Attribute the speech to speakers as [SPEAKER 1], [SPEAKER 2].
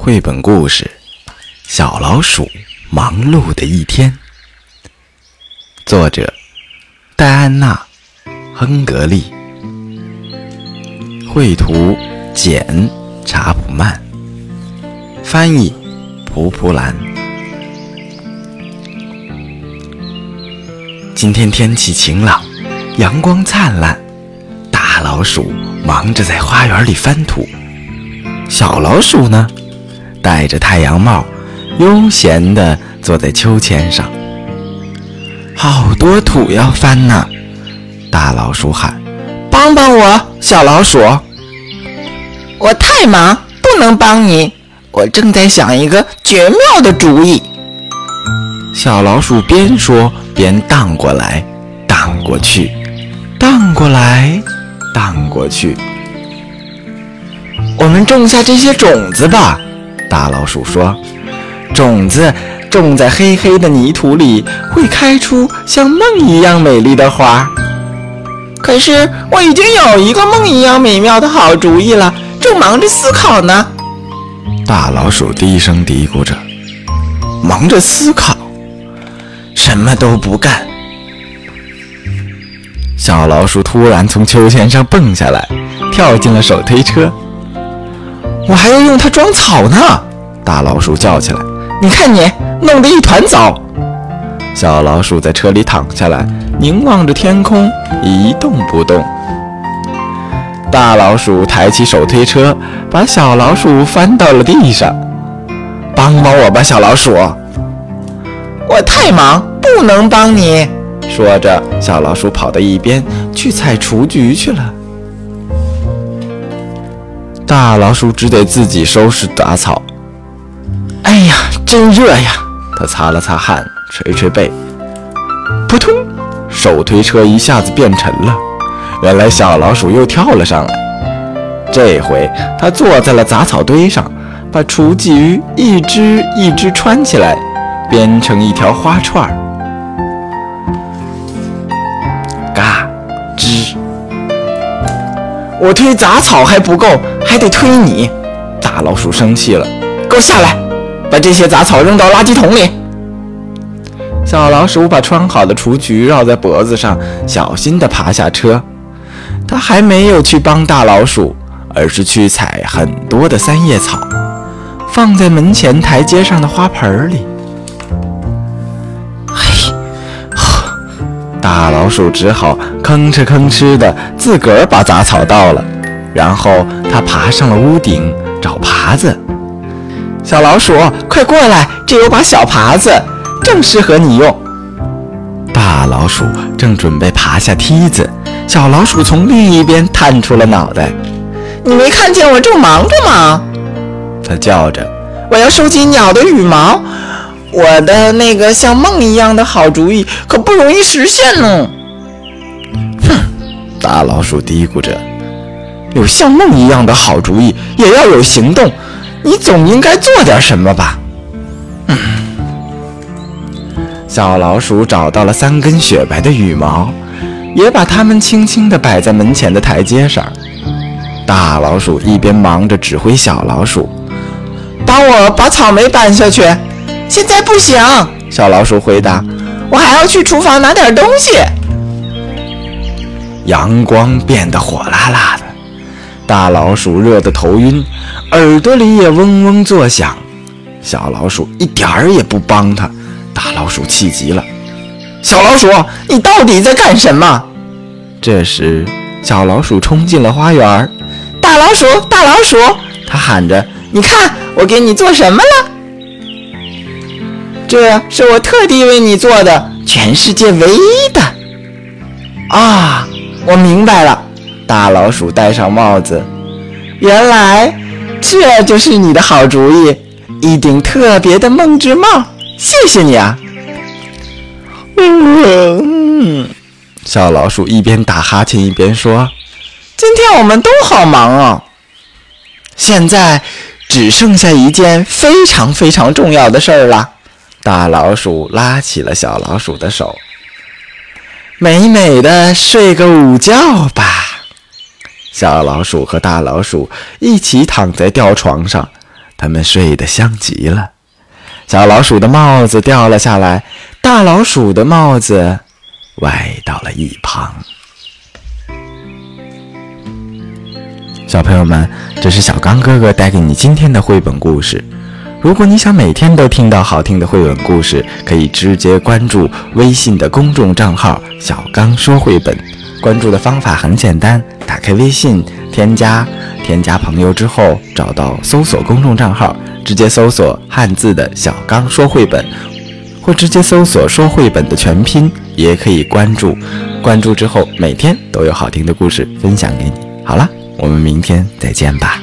[SPEAKER 1] 绘本故事《小老鼠忙碌的一天》，作者戴安娜·亨格利，绘图简·查普曼，翻译蒲蒲兰。今天天气晴朗，阳光灿烂，大老鼠忙着在花园里翻土，小老鼠呢？戴着太阳帽，悠闲地坐在秋千上。好多土要翻呢！大老鼠喊：“帮帮我，小老鼠！”
[SPEAKER 2] 我太忙，不能帮你。我正在想一个绝妙的主意。
[SPEAKER 1] 小老鼠边说边荡过来，荡过去，荡过来，荡过去。我们种下这些种子吧。大老鼠说：“种子种在黑黑的泥土里，会开出像梦一样美丽的花。
[SPEAKER 2] 可是我已经有一个梦一样美妙的好主意了，正忙着思考呢。”
[SPEAKER 1] 大老鼠低声嘀咕着：“忙着思考，什么都不干。”小老鼠突然从秋千上蹦下来，跳进了手推车。我还要用它装草呢！大老鼠叫起来：“你看你弄得一团糟！”小老鼠在车里躺下来，凝望着天空，一动不动。大老鼠抬起手推车，把小老鼠翻到了地上。“帮帮我吧，小老鼠！”
[SPEAKER 2] 我太忙，不能帮你。
[SPEAKER 1] 说着，小老鼠跑到一边去采雏菊去了。大老鼠只得自己收拾杂草。哎呀，真热呀！它擦了擦汗，捶捶背。扑通，手推车一下子变沉了。原来小老鼠又跳了上来。这回它坐在了杂草堆上，把雏菊一只一只穿起来，编成一条花串儿。嘎，吱。我推杂草还不够，还得推你！大老鼠生气了，给我下来，把这些杂草扔到垃圾桶里。小老鼠把穿好的雏菊绕在脖子上，小心地爬下车。它还没有去帮大老鼠，而是去采很多的三叶草，放在门前台阶上的花盆里。嘿大老鼠只好吭哧吭哧的自个儿把杂草倒了，然后它爬上了屋顶找耙子。小老鼠，快过来，这有把小耙子，正适合你用。大老鼠正准备爬下梯子，小老鼠从另一边探出了脑袋。
[SPEAKER 2] 你没看见我正忙着吗？
[SPEAKER 1] 它叫着：“
[SPEAKER 2] 我要收集鸟的羽毛。”我的那个像梦一样的好主意可不容易实现呢。
[SPEAKER 1] 哼，大老鼠嘀咕着：“有像梦一样的好主意，也要有行动。你总应该做点什么吧？”嗯。小老鼠找到了三根雪白的羽毛，也把它们轻轻地摆在门前的台阶上。大老鼠一边忙着指挥小老鼠：“
[SPEAKER 2] 帮我把草莓搬下去。”现在不行，
[SPEAKER 1] 小老鼠回答：“
[SPEAKER 2] 我还要去厨房拿点东西。”
[SPEAKER 1] 阳光变得火辣辣的，大老鼠热得头晕，耳朵里也嗡嗡作响。小老鼠一点儿也不帮它，大老鼠气急了：“小老鼠，你到底在干什么？”这时，小老鼠冲进了花园。
[SPEAKER 2] “大老鼠，大老鼠！”它喊着，“你看，我给你做什么了？”这是我特地为你做的，全世界唯一的。
[SPEAKER 1] 啊，我明白了。大老鼠戴上帽子，原来这就是你的好主意，一顶特别的梦之帽。谢谢你啊。嗯，小老鼠一边打哈欠一边说：“
[SPEAKER 2] 今天我们都好忙啊。
[SPEAKER 1] 现在只剩下一件非常非常重要的事儿了。”大老鼠拉起了小老鼠的手，美美的睡个午觉吧。小老鼠和大老鼠一起躺在吊床上，他们睡得香极了。小老鼠的帽子掉了下来，大老鼠的帽子歪到了一旁。小朋友们，这是小刚哥哥带给你今天的绘本故事。如果你想每天都听到好听的绘本故事，可以直接关注微信的公众账号“小刚说绘本”。关注的方法很简单，打开微信，添加添加朋友之后，找到搜索公众账号，直接搜索汉字的小刚说绘本，或直接搜索说绘本的全拼，也可以关注。关注之后，每天都有好听的故事分享给你。好了，我们明天再见吧。